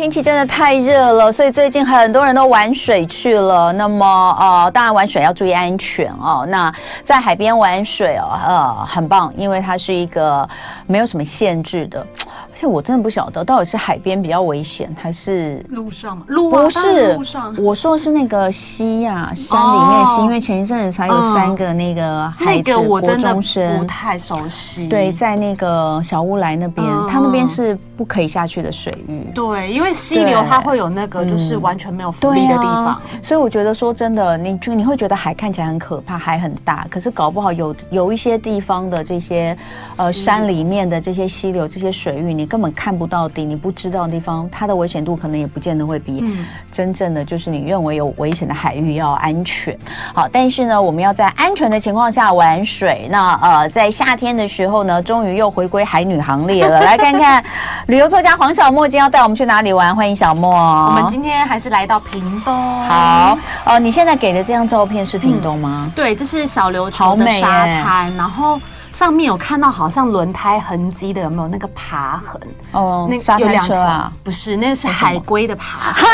天气真的太热了，所以最近很多人都玩水去了。那么，呃，当然玩水要注意安全哦。那在海边玩水哦，呃，很棒，因为它是一个没有什么限制的。而且我真的不晓得，到底是海边比较危险，还是路上吗？路啊，不是路上。我说的是那个溪呀，山里面溪，因为前一阵子才有三个那个孩子国中生，不太熟悉。对，在那个小乌来那边，他那边是不可以下去的水域。对，因为溪流它会有那个就是完全没有浮力的地方，所以我觉得说真的，你就你会觉得海看起来很可怕，海很大，可是搞不好有有一些地方的这些呃山里面的这些溪流、这些水域，你根本看不到底，你不知道的地方，它的危险度可能也不见得会比真正的就是你认为有危险的海域要安全。好，但是呢，我们要在安全的情况下玩水。那呃，在夏天的时候呢，终于又回归海女行列了。来看看 旅游作家黄小莫今天要带我们去哪里玩？欢迎小莫。我们今天还是来到屏东。好，呃，你现在给的这张照片是屏东吗？嗯、对，这是小琉球的沙滩，然后。上面有看到好像轮胎痕迹的，有没有那个爬痕？哦，那个有两条啊？不是，那个是海龟的爬痕。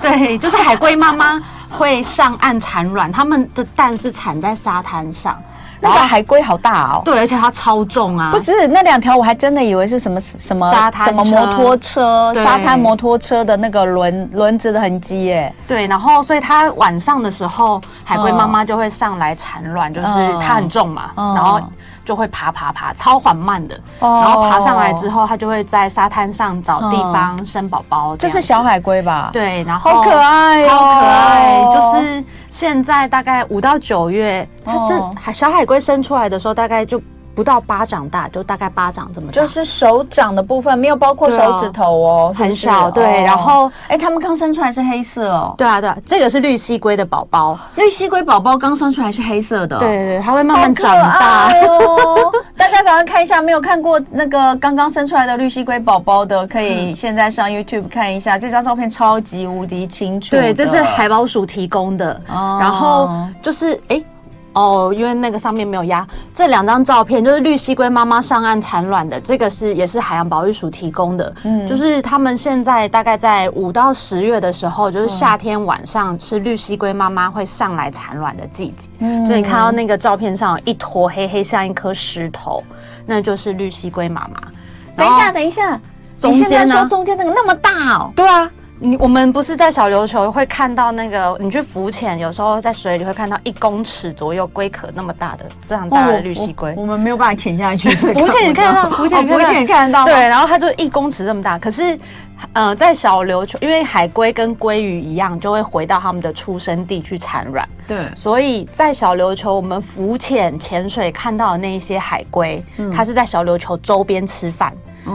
对，就是海龟妈妈会上岸产卵，它们的蛋是产在沙滩上。那个海龟好大哦，对，而且它超重啊。不是那两条，我还真的以为是什么什么沙滩什么摩托车，沙滩摩托车的那个轮轮子的痕迹耶。对，然后所以它晚上的时候，海龟妈妈就会上来产卵，就是它很重嘛，然后。就会爬爬爬，超缓慢的。然后爬上来之后，它就会在沙滩上找地方生宝宝。这是小海龟吧？对，然后好可爱，超可爱。就是现在大概五到九月，它是海小海龟生出来的时候，大概就。不到巴掌大，就大概巴掌这么大，就是手掌的部分，没有包括手指头哦，很少。对，然后，哎，他们刚生出来是黑色哦。对啊，对啊，这个是绿蜥龟的宝宝，绿蜥龟宝宝刚生出来是黑色的。对对，它会慢慢长大哦。大家赶快看一下，没有看过那个刚刚生出来的绿蜥龟宝宝的，可以现在上 YouTube 看一下，这张照片超级无敌清楚。对，这是海宝鼠提供的。然后就是哎。哦，因为那个上面没有压这两张照片，就是绿蜥龟妈妈上岸产卵的，这个是也是海洋保育署提供的。嗯，就是他们现在大概在五到十月的时候，就是夏天晚上是绿蜥龟妈妈会上来产卵的季节。嗯，所以你看到那个照片上有一坨黑黑像一颗石头，那就是绿蜥龟妈妈。等一下，等一下，中间呢？中间那个那么大哦？对啊。你我们不是在小琉球会看到那个，你去浮潜，有时候在水里会看到一公尺左右龟壳那么大的这样大的绿蜥龟。我们没有办法潜下去，浮潜也看得到，浮潜浮潜也看得到。对，然后它就一公尺这么大。可是，呃，在小琉球，因为海龟跟鲑鱼一样，就会回到他们的出生地去产卵。对，所以在小琉球，我们浮潜潜水看到的那一些海龟，它是在小琉球周边吃饭。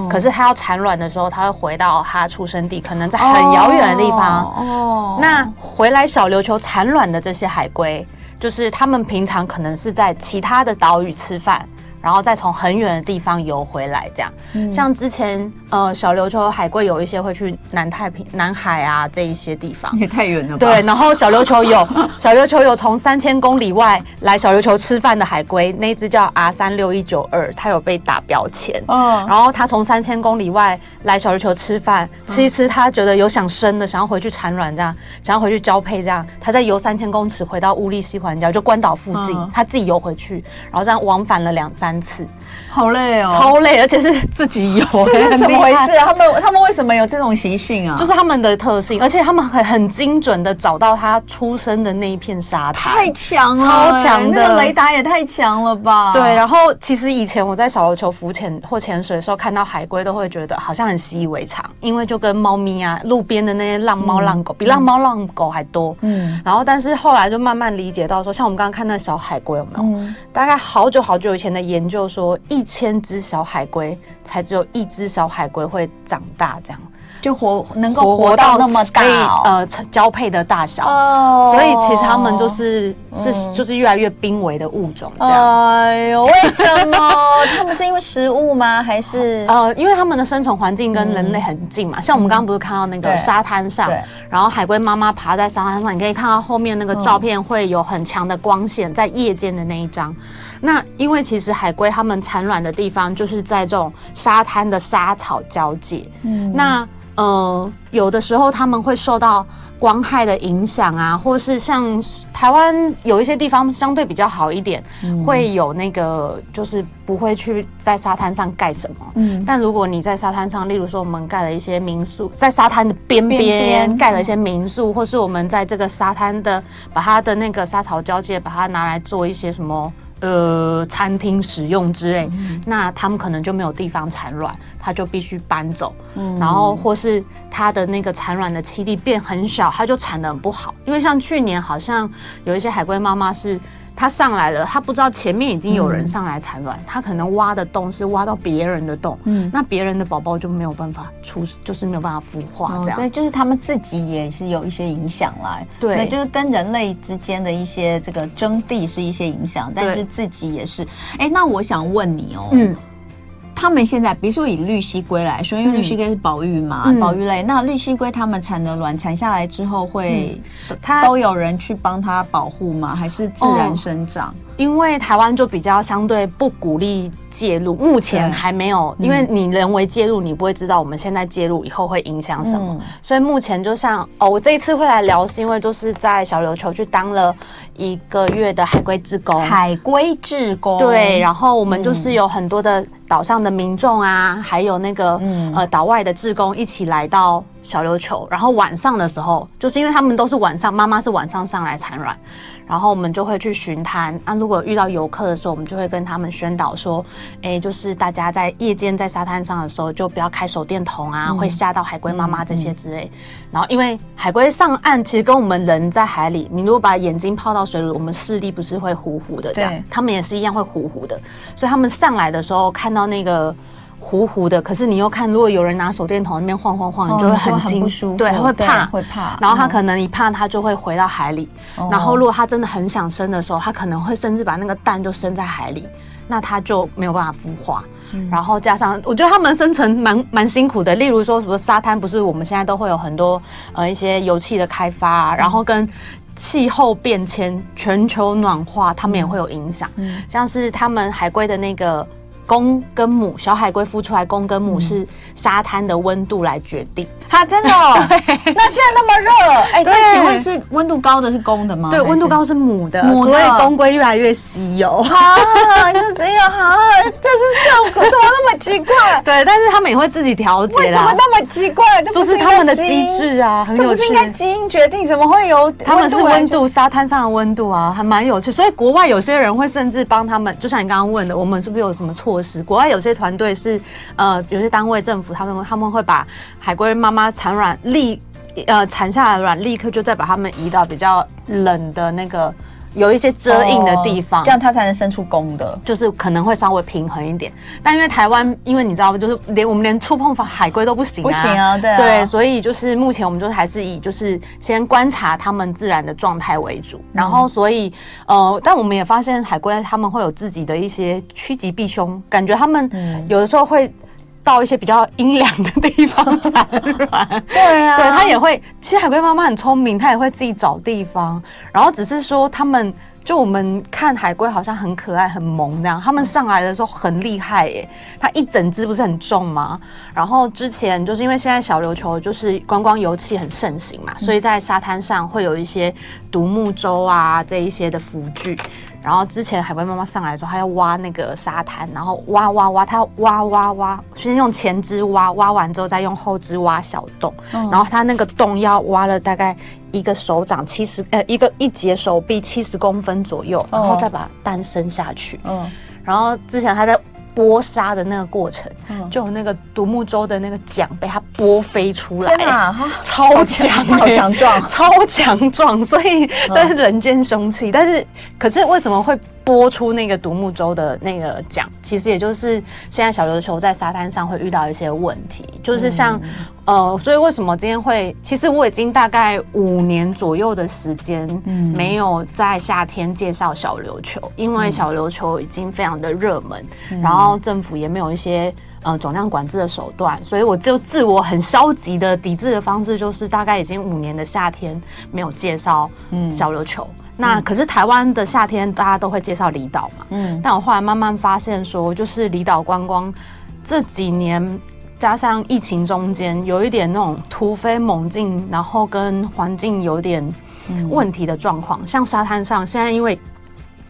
可是它要产卵的时候，它会回到它出生地，可能在很遥远的地方。哦，那回来小琉球产卵的这些海龟，就是他们平常可能是在其他的岛屿吃饭。然后再从很远的地方游回来，这样。嗯、像之前呃小琉球海龟有一些会去南太平南海啊这一些地方，也太远了吧。对，然后小琉球有小琉球有从三千公里外来小琉球吃饭的海龟，那只叫 R 三六一九二，它有被打标签。嗯。然后它从三千公里外来小琉球吃饭，吃一吃，它觉得有想生的，想要回去产卵，这样想要回去交配，这样，它再游三千公尺回到乌利西环礁，就关岛附近，它、嗯、自己游回去，然后这样往返了两三。次，好累哦，超累，而且是自己游，这是怎么回事啊？他们他们为什么有这种习性啊？就是他们的特性，而且他们很很精准的找到他出生的那一片沙滩，太强了，超强的，那个雷达也太强了吧？对，然后其实以前我在小琉球浮潜或潜水的时候，看到海龟都会觉得好像很习以为常，因为就跟猫咪啊，路边的那些浪猫浪狗，比浪猫浪狗还多。嗯，然后但是后来就慢慢理解到说，像我们刚刚看那小海龟有没有？大概好久好久以前的研究说，一千只小海龟才只有一只小海龟会长大，这样就活能够活到那么大，呃，交配的大小。哦，所以其实他们就是是就是越来越濒危的物种。这样，哎呦，为什么？他们是因为食物吗？还是 呃，因为他们的生存环境跟人类很近嘛？像我们刚刚不是看到那个沙滩上，然后海龟妈妈爬在沙滩上，你可以看到后面那个照片会有很强的光线，在夜间的那一张。那因为其实海龟它们产卵的地方就是在这种沙滩的沙草交界，嗯，那呃，有的时候它们会受到光害的影响啊，或是像台湾有一些地方相对比较好一点，嗯、会有那个就是不会去在沙滩上盖什么。嗯，但如果你在沙滩上，例如说我们盖了一些民宿，在沙滩的边边盖了一些民宿，或是我们在这个沙滩的把它的那个沙草交界，把它拿来做一些什么。呃，餐厅使用之类，嗯、那他们可能就没有地方产卵，他就必须搬走，嗯、然后或是他的那个产卵的栖地变很小，他就产的很不好。因为像去年好像有一些海龟妈妈是。他上来了，他不知道前面已经有人上来产卵，嗯、他可能挖的洞是挖到别人的洞，嗯，那别人的宝宝就没有办法出，就是没有办法孵化，这样，对、哦，就是他们自己也是有一些影响啦，对，那就是跟人类之间的一些这个争地是一些影响，但是自己也是，哎对，那我想问你哦，嗯。他们现在，比如说以绿蜥龟来说，因为绿蜥龟是保育嘛，嗯、保育类。那绿蜥龟他们产的卵产下来之后会，会它都有人去帮它保护吗？还是自然生长？哦因为台湾就比较相对不鼓励介入，目前还没有。因为你人为介入，你不会知道我们现在介入以后会影响什么。嗯、所以目前就像哦，我这一次会来聊，是因为就是在小琉球去当了一个月的海龟志工。海龟志工，对。然后我们就是有很多的岛上的民众啊，还有那个、嗯、呃岛外的志工一起来到小琉球。然后晚上的时候，就是因为他们都是晚上，妈妈是晚上上来产卵。然后我们就会去巡滩啊，如果遇到游客的时候，我们就会跟他们宣导说，哎，就是大家在夜间在沙滩上的时候，就不要开手电筒啊，嗯、会吓到海龟妈妈这些之类。嗯嗯、然后因为海龟上岸，其实跟我们人在海里，你如果把眼睛泡到水里，我们视力不是会糊糊的这样，对他们也是一样会糊糊的，所以他们上来的时候看到那个。糊糊的，可是你又看，如果有人拿手电筒那边晃晃晃，你就会很惊，对，会怕，会怕。然后他可能一怕，他就会回到海里。然后如果他真的很想生的时候，他可能会甚至把那个蛋就生在海里，那他就没有办法孵化。然后加上，我觉得他们生存蛮蛮辛苦的。例如说什么沙滩，不是我们现在都会有很多呃一些油气的开发啊，然后跟气候变迁、全球暖化，他们也会有影响。嗯，像是他们海龟的那个。公跟母，小海龟孵出来，公跟母是沙滩的温度来决定。哈，真的？对那现在那么热，哎，对，请问是温度高的是公的吗？对，温度高是母的，母的，所以公龟越来越稀有。啊，就是这样哈，这是这样，怎么那么奇怪？对，但是他们也会自己调节。为什么那么奇怪？就是他们的机制啊，很有趣。这不是应该基因决定？怎么会有？他们是温度，沙滩上的温度啊，还蛮有趣。所以国外有些人会甚至帮他们，就像你刚刚问的，我们是不是有什么国外有些团队是，呃，有些单位政府他们他们会把海龟妈妈产卵立，呃，产下来卵立刻就再把它们移到比较冷的那个有一些遮印的地方，这样它才能生出公的，就是可能会稍微平衡一点。但因为台湾，因为你知道，就是连我们连触碰海龟都不行，不行啊，对啊，对，所以就是目前我们就还是以就是先观察它们自然的状态为主。然后所以呃，但我们也发现海龟它们会有自己的一些趋吉避凶，感觉它们有的时候会。到一些比较阴凉的地方产卵，对啊，对，它也会。其实海龟妈妈很聪明，它也会自己找地方。然后只是说，他们就我们看海龟好像很可爱、很萌那样。他们上来的时候很厉害耶，它一整只不是很重吗？然后之前就是因为现在小琉球就是观光游憩很盛行嘛，所以在沙滩上会有一些独木舟啊这一些的浮具。然后之前海龟妈妈上来的时候，她要挖那个沙滩，然后挖挖挖，她要挖挖挖，先用前肢挖，挖完之后再用后肢挖小洞，嗯、然后她那个洞要挖了大概一个手掌七十，呃，一个一节手臂七十公分左右，然后再把蛋生下去。嗯，然后之前她在。剥沙的那个过程，嗯、就有那个独木舟的那个桨被它剥飞出来，超强，好强壮，超强壮，所以但是人间凶器。嗯、但是，可是为什么会？拨出那个独木舟的那个奖，其实也就是现在小琉球在沙滩上会遇到一些问题，就是像，嗯、呃，所以为什么今天会？其实我已经大概五年左右的时间，没有在夏天介绍小琉球，因为小琉球已经非常的热门，嗯、然后政府也没有一些呃总量管制的手段，所以我就自我很消极的抵制的方式，就是大概已经五年的夏天没有介绍小琉球。嗯那可是台湾的夏天，大家都会介绍离岛嘛。嗯，但我后来慢慢发现说，就是离岛观光这几年，加上疫情中间有一点那种突飞猛进，然后跟环境有点问题的状况，嗯、像沙滩上现在因为。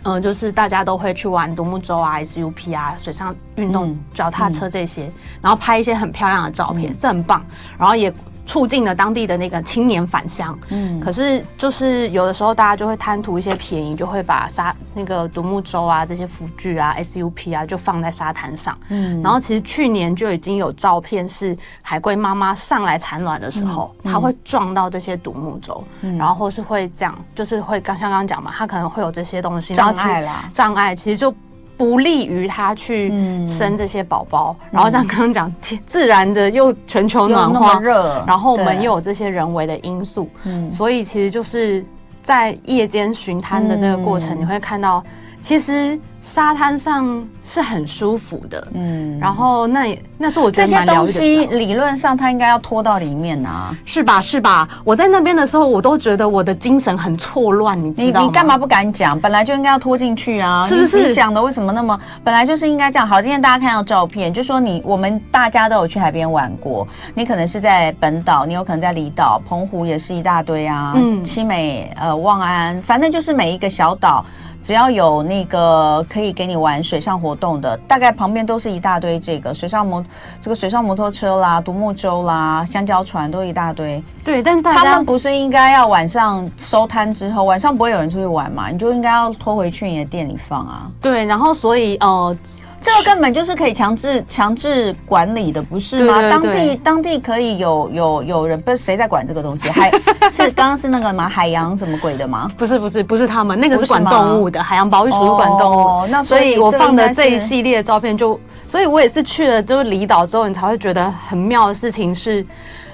嗯，就是大家都会去玩独木舟啊、SUP 啊、水上运动、脚踏车这些，嗯、然后拍一些很漂亮的照片，嗯、这很棒。然后也。促进了当地的那个青年返乡，嗯，可是就是有的时候大家就会贪图一些便宜，就会把沙那个独木舟啊这些浮具啊 SUP 啊就放在沙滩上，嗯，然后其实去年就已经有照片是海龟妈妈上来产卵的时候，它、会撞到这些独木舟，嗯、然后或是会这样，就是会刚像刚刚讲嘛，它可能会有这些东西障碍啦，障碍其实就。不利于它去生这些宝宝，嗯、然后像刚刚讲，自然的又全球暖化，热，然后我们又有这些人为的因素，嗯，所以其实就是在夜间巡滩的这个过程，嗯、你会看到，其实。沙滩上是很舒服的，嗯，然后那也那是我。这些东西理论上它应该要拖到里面啊，是吧？是吧？我在那边的时候，我都觉得我的精神很错乱，你知道吗？你你干嘛不敢讲？本来就应该要拖进去啊，是不是？你讲的为什么那么？本来就是应该这样。好，今天大家看到照片，就说你我们大家都有去海边玩过，你可能是在本岛，你有可能在离岛，澎湖也是一大堆啊，嗯，七美呃望安，反正就是每一个小岛。只要有那个可以给你玩水上活动的，大概旁边都是一大堆这个水上摩这个水上摩托车啦、独木舟啦、香蕉船都一大堆。对，但大家他们不是应该要晚上收摊之后，晚上不会有人出去玩嘛？你就应该要拖回去你的店里放啊。对，然后所以呃。这个根本就是可以强制强制管理的，不是吗？对对对，当地当地可以有有有人，不是谁在管这个东西？还 是刚刚是那个嘛海洋什么鬼的吗？不是不是不是他们，那个是管动物的，海洋保育署管动物。哦，那所以我放的这一系列的照片就，所以我也是去了就是离岛之后，你才会觉得很妙的事情是。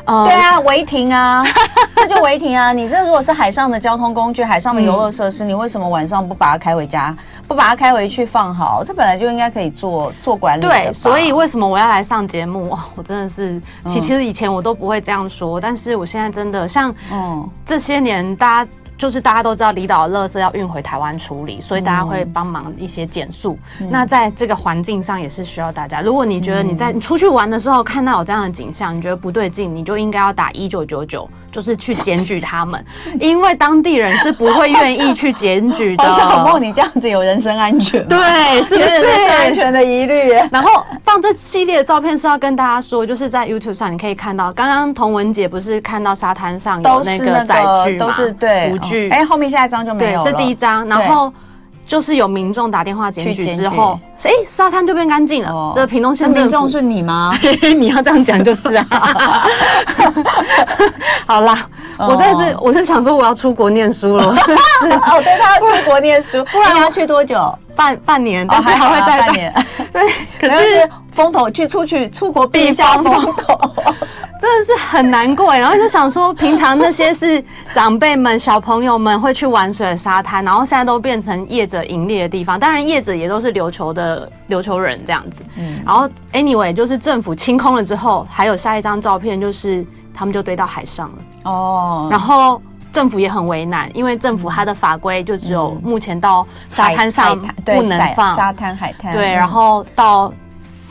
Uh, 对啊，违停啊，这就违停啊！你这如果是海上的交通工具、海上的游乐设施，嗯、你为什么晚上不把它开回家，不把它开回去放好？这本来就应该可以做做管理。对，所以为什么我要来上节目？我真的是，其实以前我都不会这样说，嗯、但是我现在真的像，嗯，这些年大家。就是大家都知道离岛的垃圾要运回台湾处理，所以大家会帮忙一些减速。嗯、那在这个环境上也是需要大家。如果你觉得你在你出去玩的时候看到有这样的景象，你觉得不对劲，你就应该要打一九九九。就是去检举他们，因为当地人是不会愿意去检举的。小梦，你这样子有人身安全？对，是不是安全的疑虑？然后放这系列的照片是要跟大家说，就是在 YouTube 上你可以看到，刚刚童文姐不是看到沙滩上有那个载具吗？都是对哎，后面下一张就没有了。这第一张，然后。就是有民众打电话检举之后，哎、欸，沙滩就变干净了。哦、这屏东县民众是你吗？你要这样讲就是啊。好啦，哦、我真的是，我是想说我要出国念书了。是 哦，对，他要出国念书，不然你要去多久？半半年，但是还会再半年。对，可是风头去出去出国避一下风头。真的是很难过，然后就想说，平常那些是长辈们、小朋友们会去玩水的沙滩，然后现在都变成业者盈利的地方。当然，业者也都是琉球的琉球人这样子。嗯，然后 anyway，就是政府清空了之后，还有下一张照片，就是他们就堆到海上了。哦，然后政府也很为难，因为政府它的法规就只有目前到沙滩上不能放沙滩海滩，对，然后到。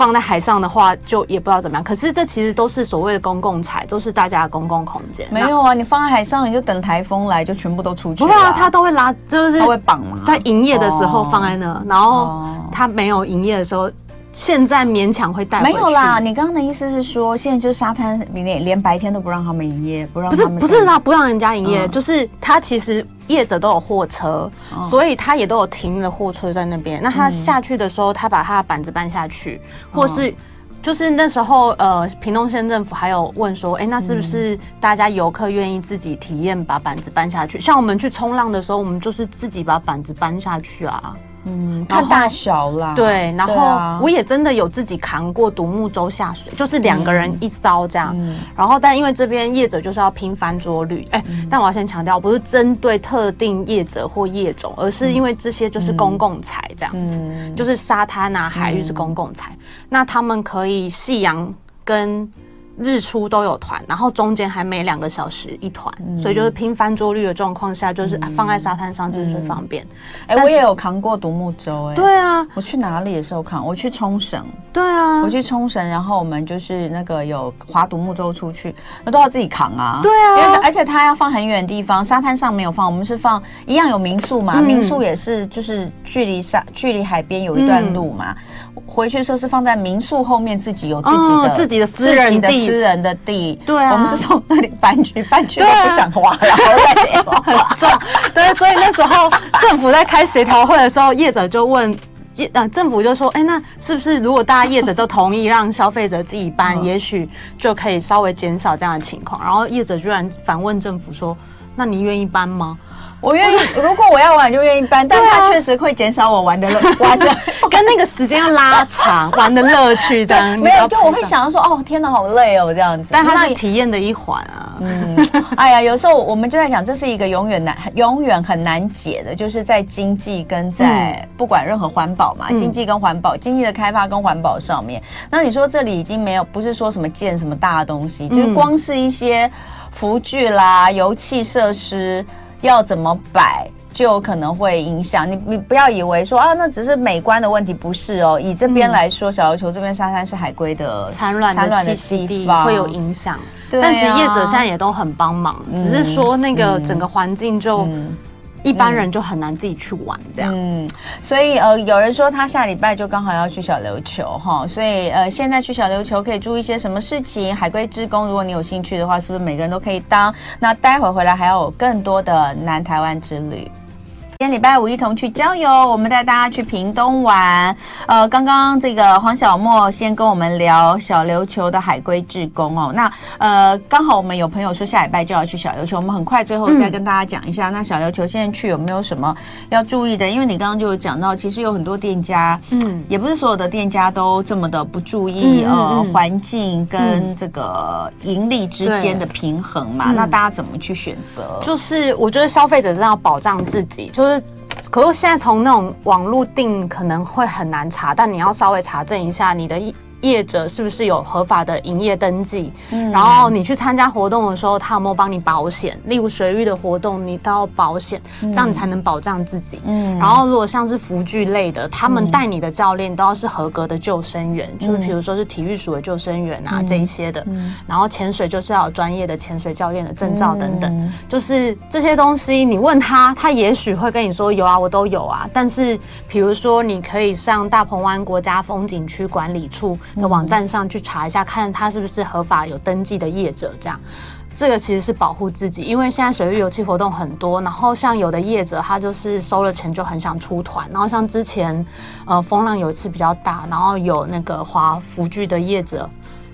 放在海上的话，就也不知道怎么样。可是这其实都是所谓的公共财，都是大家的公共空间。没有啊，你放在海上，你就等台风来，就全部都出去了。不会啊，他都会拉，就是他会绑嘛。在营业的时候放在那，然后他没有营业的时候。现在勉强会带。没有啦，你刚刚的意思是说，现在就是沙滩连连白天都不让他们营业，不让。不是不是啦，不让人家营业，嗯、就是他其实业者都有货车，嗯、所以他也都有停了货车在那边。那他下去的时候，他把他的板子搬下去，嗯、或是就是那时候呃，屏东县政府还有问说，哎、欸，那是不是大家游客愿意自己体验把板子搬下去？像我们去冲浪的时候，我们就是自己把板子搬下去啊。嗯，看大小啦。对，然后我也真的有自己扛过独木舟下水，就是两个人一艘这样。嗯，然后但因为这边业者就是要拼翻桌率，哎，但我要先强调，不是针对特定业者或业种，而是因为这些就是公共财这样子，就是沙滩啊、海域是公共财，那他们可以夕阳跟日出都有团，然后中间还每两个小时一团，嗯、所以就是拼翻桌率的状况下，就是放在沙滩上就是最方便。哎、嗯欸，我也有扛过独木舟，哎，对啊，我去哪里的时候扛？我去冲绳，对啊，我去冲绳，然后我们就是那个有划独木舟出去，那都要自己扛啊。对啊，因为而且它要放很远的地方，沙滩上没有放，我们是放一样有民宿嘛，嗯、民宿也是就是距离沙距离海边有一段路嘛。嗯、回去的时候是放在民宿后面，自己有自己的、哦、自己的私人地，私人的地。对啊，我们是从那里搬去搬去都不想挖了，好累，很重。对，所以那时候政府在开协调会的时候，业者就问业，呃，政府就说，哎，那是不是如果大家业者都同意让消费者自己搬，嗯、也许就可以稍微减少这样的情况？然后业者居然反问政府说，那你愿意搬吗？我愿意，如果我要玩就愿意搬，但它确实会减少我玩的乐，玩的 跟那个时间要拉长，玩的乐趣这样。没有，就我会想到说，哦，天哪，好累哦，这样子。但它是体验的一环啊。嗯，哎呀，有时候我们就在想，这是一个永远难、永远很难解的，就是在经济跟在不管任何环保嘛，经济跟环保、经济的开发跟环保上面。那你说这里已经没有，不是说什么建什么大的东西，就是光是一些服具啦、油气设施。要怎么摆就有可能会影响你，你不要以为说啊，那只是美观的问题，不是哦。以这边来说，嗯、小琉球这边沙滩是海龟的产卵的栖息地，会有影响。对啊、但其实业者现在也都很帮忙，嗯、只是说那个整个环境就。嗯一般人就很难自己去玩这样，嗯，所以呃，有人说他下礼拜就刚好要去小琉球哈，所以呃，现在去小琉球可以注意一些什么事情？海归职工，如果你有兴趣的话，是不是每个人都可以当？那待会回来还要有更多的南台湾之旅。今天礼拜五一同去郊游，我们带大家去屏东玩。呃，刚刚这个黄小莫先跟我们聊小琉球的海龟志工哦。那呃，刚好我们有朋友说下礼拜就要去小琉球，我们很快最后再跟大家讲一下。嗯、那小琉球现在去有没有什么要注意的？因为你刚刚就有讲到，其实有很多店家，嗯，也不是所有的店家都这么的不注意、嗯、呃环境跟这个盈利之间的平衡嘛。嗯、那大家怎么去选择？就是我觉得消费者真的要保障自己，就是。可是现在从那种网络订可能会很难查，但你要稍微查证一下你的。业者是不是有合法的营业登记？嗯，然后你去参加活动的时候，他有没有帮你保险？例如水域的活动，你都要保险，嗯、这样你才能保障自己。嗯，然后如果像是浮具类的，他们带你的教练都要是合格的救生员，嗯、就是比如说是体育署的救生员啊、嗯、这一些的。嗯，然后潜水就是要有专业的潜水教练的证照等等，嗯、就是这些东西，你问他，他也许会跟你说有啊，我都有啊。但是比如说，你可以上大鹏湾国家风景区管理处。的网站上去查一下，看他是不是合法有登记的业者，这样，这个其实是保护自己，因为现在水域游憩活动很多，然后像有的业者他就是收了钱就很想出团，然后像之前呃风浪有一次比较大，然后有那个划浮具的业者。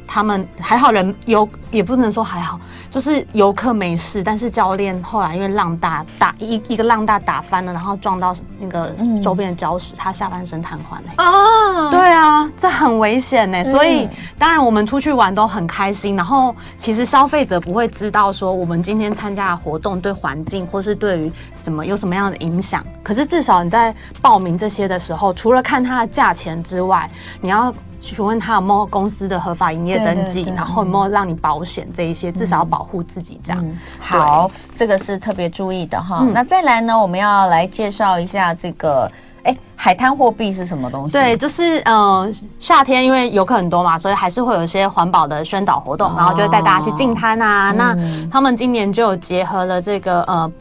他们还好，人游也不能说还好，就是游客没事，但是教练后来因为浪大打一一个浪大打翻了，然后撞到那个周边的礁石，嗯、他下半身瘫痪嘞。啊，对啊，这很危险呢。所以当然我们出去玩都很开心，然后其实消费者不会知道说我们今天参加的活动对环境或是对于什么有什么样的影响。可是至少你在报名这些的时候，除了看它的价钱之外，你要。询问他有没有公司的合法营业登记，然后有没有让你保险这一些，嗯、至少要保护自己这样。嗯、好，这个是特别注意的哈。嗯、那再来呢，我们要来介绍一下这个，哎，海滩货币是什么东西？对，就是嗯、呃，夏天因为游客很多嘛，所以还是会有一些环保的宣导活动，哦、然后就会带大家去净滩啊。嗯、那他们今年就有结合了这个呃。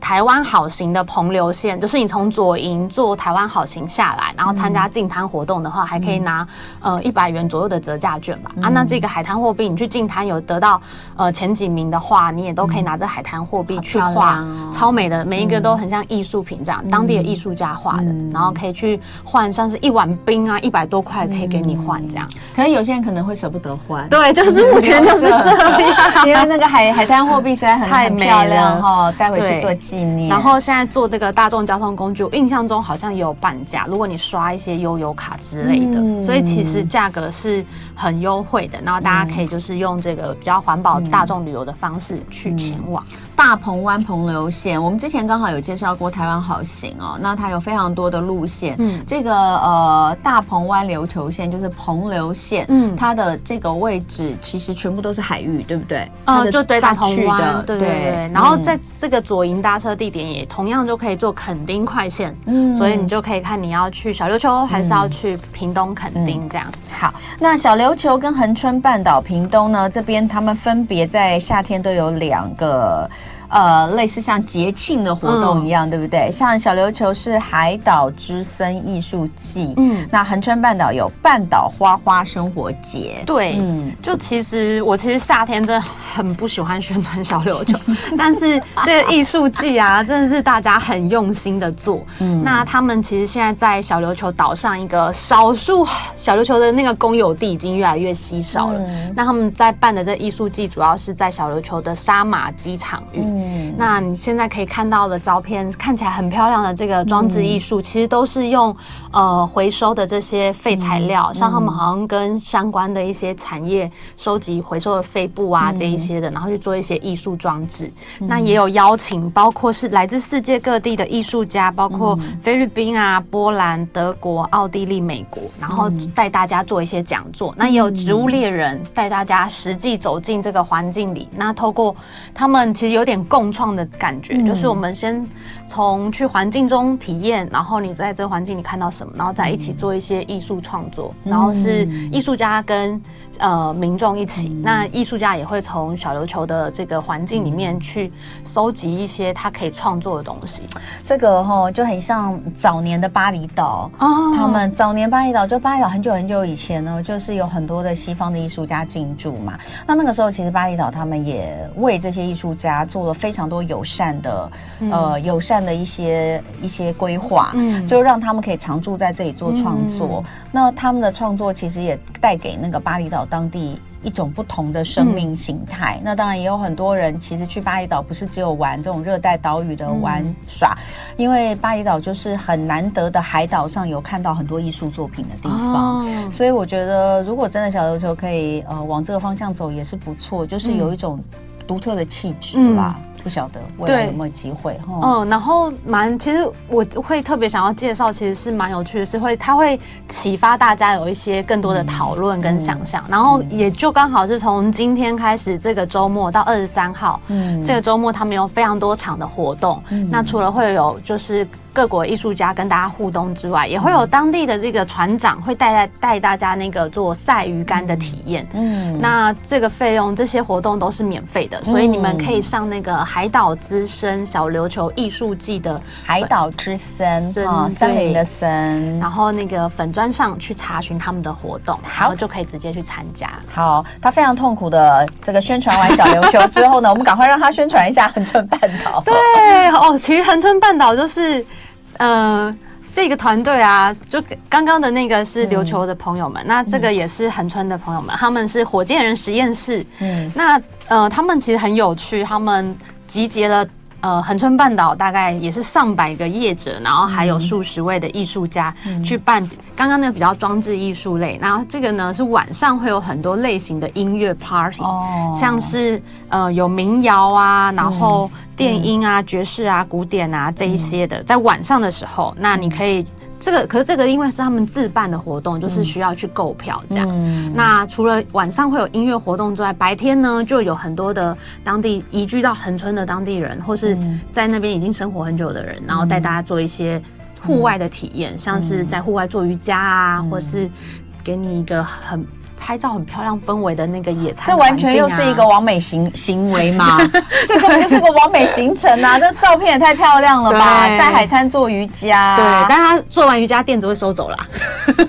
台湾好行的澎流线，就是你从左营坐台湾好行下来，然后参加进滩活动的话，还可以拿呃一百元左右的折价券吧。啊，那这个海滩货币，你去进滩有得到呃前几名的话，你也都可以拿着海滩货币去画，超美的，每一个都很像艺术品这样，当地的艺术家画的，然后可以去换，像是一碗冰啊，一百多块可以给你换这样。可是有些人可能会舍不得换，对，就是目前就是这样，因为那个海海滩货币实在很很漂亮哈，带回去做。纪念。然后现在做这个大众交通工具，我印象中好像也有半价，如果你刷一些悠游卡之类的，嗯、所以其实价格是很优惠的。然后大家可以就是用这个比较环保大众旅游的方式去前往。嗯嗯大鹏湾彭流线，我们之前刚好有介绍过台湾好行哦，那它有非常多的路线。嗯，这个呃大鹏湾琉球线就是彭流线，嗯，它的这个位置其实全部都是海域，对不对？嗯，就对大鹏湾，对对对。然后在这个左营搭车地点也同样就可以坐垦丁快线，嗯，所以你就可以看你要去小琉球还是要去屏东垦丁这样。好，那小琉球跟恒春半岛、屏东呢这边，他们分别在夏天都有两个。呃，类似像节庆的活动一样，嗯、对不对？像小琉球是海岛之森艺术季，嗯，那横川半岛有半岛花花生活节，对，嗯，就其实我其实夏天真的很不喜欢宣传小琉球，但是这个艺术季啊，真的是大家很用心的做。嗯，那他们其实现在在小琉球岛上一个少数小琉球的那个公有地已经越来越稀少了。嗯、那他们在办的这艺术季，主要是在小琉球的沙马机场域。嗯嗯，那你现在可以看到的照片，看起来很漂亮的这个装置艺术，其实都是用呃回收的这些废材料，像他们好像跟相关的一些产业收集回收的废布啊这一些的，然后去做一些艺术装置。那也有邀请，包括是来自世界各地的艺术家，包括菲律宾啊、波兰、德国、奥地利、美国，然后带大家做一些讲座。那也有植物猎人带大家实际走进这个环境里，那透过他们其实有点。共创的感觉，就是我们先从去环境中体验，然后你在这个环境里看到什么，然后再一起做一些艺术创作，然后是艺术家跟。呃，民众一起，嗯、那艺术家也会从小琉球的这个环境里面去收集一些他可以创作的东西。这个哈、哦、就很像早年的巴厘岛哦，他们早年巴厘岛就巴厘岛很久很久以前呢，就是有很多的西方的艺术家进驻嘛。那那个时候其实巴厘岛他们也为这些艺术家做了非常多友善的、嗯、呃友善的一些一些规划，嗯，就让他们可以常住在这里做创作。嗯、那他们的创作其实也带给那个巴厘岛。当地一种不同的生命形态，嗯、那当然也有很多人其实去巴厘岛不是只有玩这种热带岛屿的玩耍，嗯、因为巴厘岛就是很难得的海岛上有看到很多艺术作品的地方，哦、所以我觉得如果真的小琉球可以呃往这个方向走也是不错，就是有一种独特的气质吧。嗯不晓得未来有没有机会哈？嗯，然后蛮，其实我会特别想要介绍，其实是蛮有趣的，是会它会启发大家有一些更多的讨论跟想象，然后也就刚好是从今天开始这个周末到二十三号，嗯，这个周末他们有非常多场的活动，嗯、那除了会有就是。各国艺术家跟大家互动之外，也会有当地的这个船长会带带带大家那个做晒鱼干的体验。嗯，那这个费用这些活动都是免费的，所以你们可以上那个海岛之森小琉球艺术季的海岛之森啊，森林的森，然后那个粉砖上去查询他们的活动，然后就可以直接去参加。好，他非常痛苦的这个宣传完小琉球之后呢，我们赶快让他宣传一下恒春半岛。对哦，其实恒春半岛就是。嗯、呃，这个团队啊，就刚刚的那个是琉球的朋友们，嗯、那这个也是恒春的朋友们，他们是火箭人实验室。嗯，那呃，他们其实很有趣，他们集结了呃恒春半岛大概也是上百个业者，然后还有数十位的艺术家去办。刚刚那个比较装置艺术类，然后这个呢是晚上会有很多类型的音乐 party，哦，像是呃有民谣啊，然后。电音啊、爵士啊、古典啊这一些的，在晚上的时候，那你可以这个，可是这个因为是他们自办的活动，就是需要去购票这样。那除了晚上会有音乐活动之外，白天呢就有很多的当地移居到恒春的当地人，或是在那边已经生活很久的人，然后带大家做一些户外的体验，像是在户外做瑜伽啊，或是给你一个很。拍照很漂亮氛围的那个野餐，啊，这完全又是一个完美行行为嘛？这根本就是个完美行程啊！这照片也太漂亮了吧，在海滩做瑜伽，对，但他做完瑜伽垫子会收走了，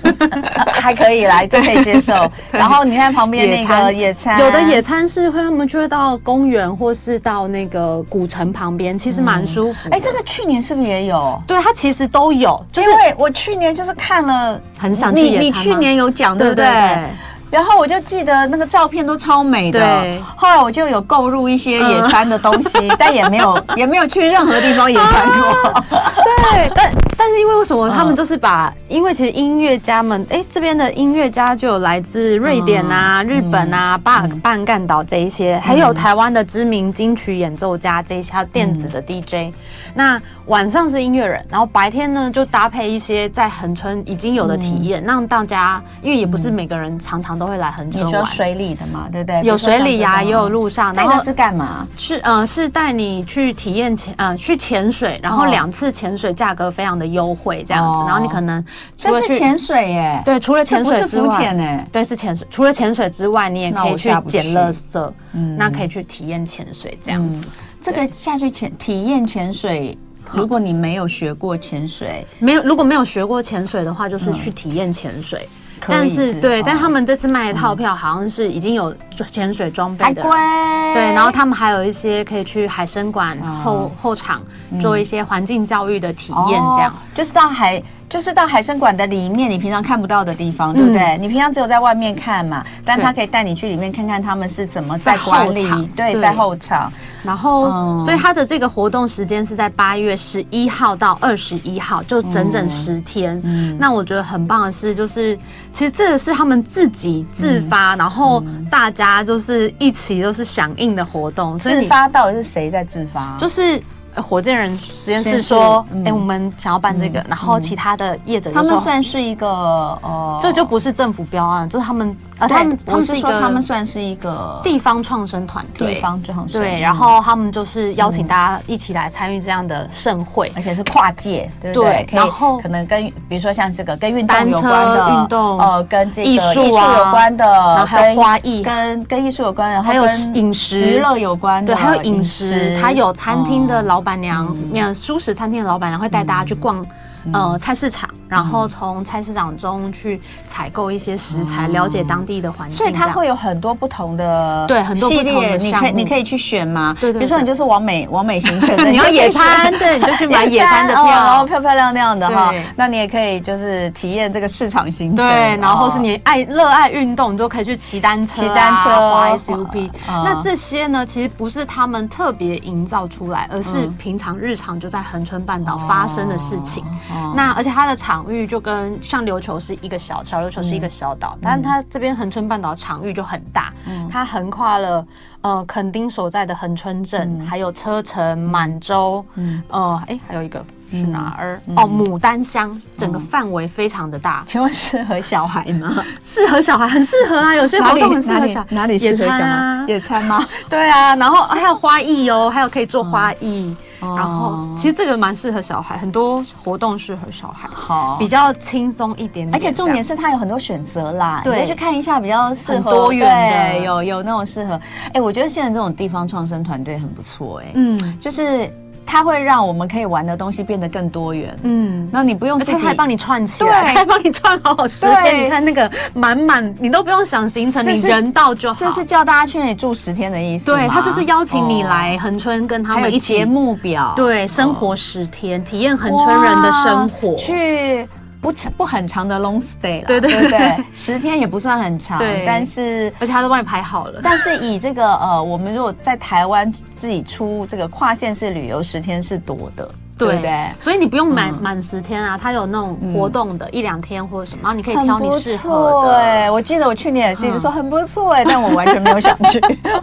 还可以来，都可以接受。然后你看旁边那个野餐，有的野餐是会他们就会到公园或是到那个古城旁边，其实蛮舒服。哎，这个去年是不是也有？对，它其实都有，就是因为我去年就是看了，很想去你你去年有讲对不对？对对对然后我就记得那个照片都超美的。后来我就有购入一些野餐的东西，嗯、但也没有也没有去任何地方野餐过。对，但但是因为为什么他们就是把，嗯、因为其实音乐家们，哎，这边的音乐家就有来自瑞典啊、嗯、日本啊、巴尔干岛这一些，嗯、还有台湾的知名金曲演奏家这一些，电子的 DJ、嗯。那晚上是音乐人，然后白天呢就搭配一些在恒春已经有的体验，嗯、让大家，因为也不是每个人常常都会来恒春玩。你说水里的嘛，对不对？有水里呀、啊，也有路上。那个是干嘛？是嗯、呃，是带你去体验潜，呃，去潜水，然后两次潜水价格非常的优惠，这样子。哦、然后你可能这是潜水耶？对，除了潜水之外，哎，对，是潜水。除了潜水之外，你也可以去捡垃圾，嗯，那可以去体验潜水这样子。嗯、这个下去潜体验潜水。如果你没有学过潜水，没有如果没有学过潜水的话，就是去体验潜水。但是对，但他们这次卖的套票好像是已经有潜水装备的，对，然后他们还有一些可以去海参馆后后场做一些环境教育的体验，这样。就是到海。就是到海参馆的里面，你平常看不到的地方，对不对？嗯、你平常只有在外面看嘛，但他可以带你去里面看看他们是怎么在管理，对，在后场。然后，嗯、所以他的这个活动时间是在八月十一号到二十一号，就整整十天。嗯、那我觉得很棒的是，就是其实这个是他们自己自发，嗯、然后大家就是一起都是响应的活动。所以自发到底是谁在自发？就是。火箭人实验室说：“哎，我们想要办这个，然后其他的业者他们算是一个呃，这就不是政府标案，就是他们啊，他们他们是说他们算是一个地方创生团队，地方创生对，然后他们就是邀请大家一起来参与这样的盛会，而且是跨界，对不对？然后可能跟比如说像这个跟运动有关的运动，呃，跟这个艺术有关的，然后还有花艺，跟跟艺术有关的，还有饮食。娱乐有关的，对，还有饮食，它有餐厅的老。老板娘，那蔬食餐厅的老板娘会带大家去逛，呃，菜市场。然后从菜市场中去采购一些食材，了解当地的环境，所以它会有很多不同的对很多不同的你可以你可以去选吗？对对。比如说你就是往美往美行程，你要野餐，对，你就去买野餐的 票，然后漂漂亮亮的哈。那你也可以就是体验这个市场行程，对。然后是你爱热爱运动，你就可以去骑单车、骑单车、滑 SUP。那这些呢，其实不是他们特别营造出来，而是平常日常就在恒春半岛发生的事情。那而且它的场域就跟像琉球是一个小小琉球是一个小岛，嗯、但它这边恒春半岛场域就很大，嗯、它横跨了呃垦丁所在的恒春镇，嗯、还有车城、满洲，嗯，呃，哎、欸，还有一个是哪儿？嗯、哦，牡丹乡，整个范围非常的大。请问适合小孩吗？适合小孩，很适合啊，有些活动很适合小孩。哪里适合小孩？野餐吗？对啊，然后还有花艺哦，还有可以做花艺。嗯然后，其实这个蛮适合小孩，很多活动适合小孩，好，比较轻松一点点。而且重点是它有很多选择啦，对，去看一下比较适合多元的，有有那种适合。哎，我觉得现在这种地方创生团队很不错，哎，嗯，就是。它会让我们可以玩的东西变得更多元，嗯，那你不用，而且还帮你串起来，还帮你串好好十天。你看那个满满，你都不用想行程，你人到就好。这是叫大家去那里住十天的意思。对，他就是邀请你来恒春，跟他们一起节目表，对，生活十天，体验恒春人的生活，去。不长不很长的 long stay 了，对对对，对，十天也不算很长，对，但是而且他都帮你排好了。但是以这个呃，我们如果在台湾自己出这个跨县市旅游，十天是多的。对不对？所以你不用满满十天啊，它有那种活动的，一两天或者什么，然后你可以挑你适合的。对，我记得我去年也是说很不错哎，但我完全没有想去，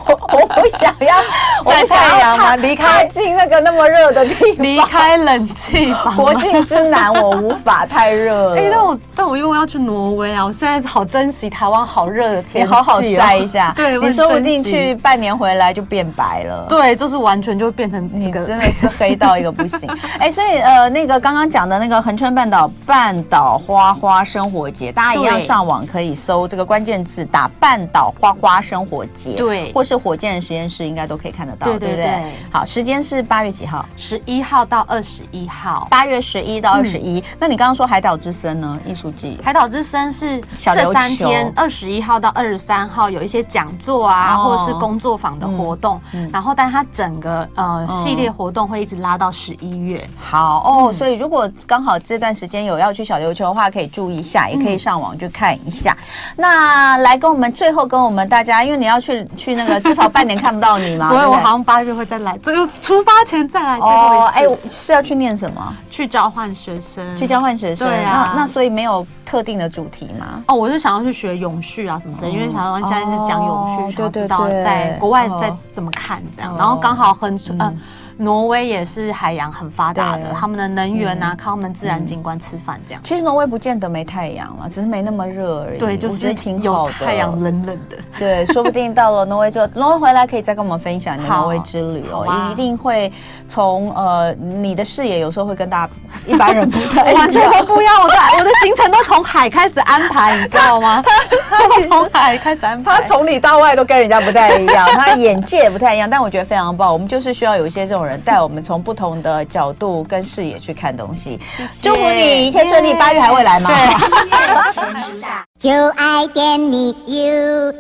我 我不想要晒太阳嘛，离开进那个那么热的地方，离开冷气房，国境之南我无法，太热了。哎，但我但我因为要去挪威啊，我现在好珍惜台湾好热的天气，好好晒一下。对，你说不定去半年回来就变白了。对，就是完全就变成那个真的是黑到一个不行。哎，所以呃，那个刚刚讲的那个恒春半岛半岛花花生活节，大家一样上网可以搜这个关键字，打半岛花花生活节，对，或是火箭实验室，应该都可以看得到，对对对。好，时间是八月几号？十一号到二十一号，八月十一到二十一。那你刚刚说海岛之声呢？艺术季，海岛之声是这三天，二十一号到二十三号有一些讲座啊，或者是工作坊的活动，然后但它整个呃系列活动会一直拉到十一月。月。好哦，嗯、所以如果刚好这段时间有要去小琉球的话，可以注意一下，也可以上网去看一下。嗯、那来跟我们最后跟我们大家，因为你要去去那个至少半年看不到你嘛，对，我好像八月会再来，这个出发前再来。哦，哎，是要去念什么？去交换学生，去交换学生。对啊，那那所以没有特定的主题吗？哦，我是想要去学永续啊什么的，因为台湾现在是讲永续，想要知道在国外在怎么看这样，然后刚好很嗯。挪威也是海洋很发达的，他们的能源啊，靠他们自然景观吃饭这样。其实挪威不见得没太阳了，只是没那么热而已。对，就是挺好的。太阳冷冷的。对，说不定到了挪威之后，挪威回来可以再跟我们分享你的挪威之旅哦，一定会从呃你的视野有时候会跟大家一般人不太完全都不一样。我的我的行程都从海开始安排，你知道吗？他从海开始安排，他从里到外都跟人家不太一样，他眼界也不太一样，但我觉得非常棒。我们就是需要有一些这种人。带我们从不同的角度跟视野去看东西，祝福你一切顺利。八月还会来吗？对。就爱点你 UFO。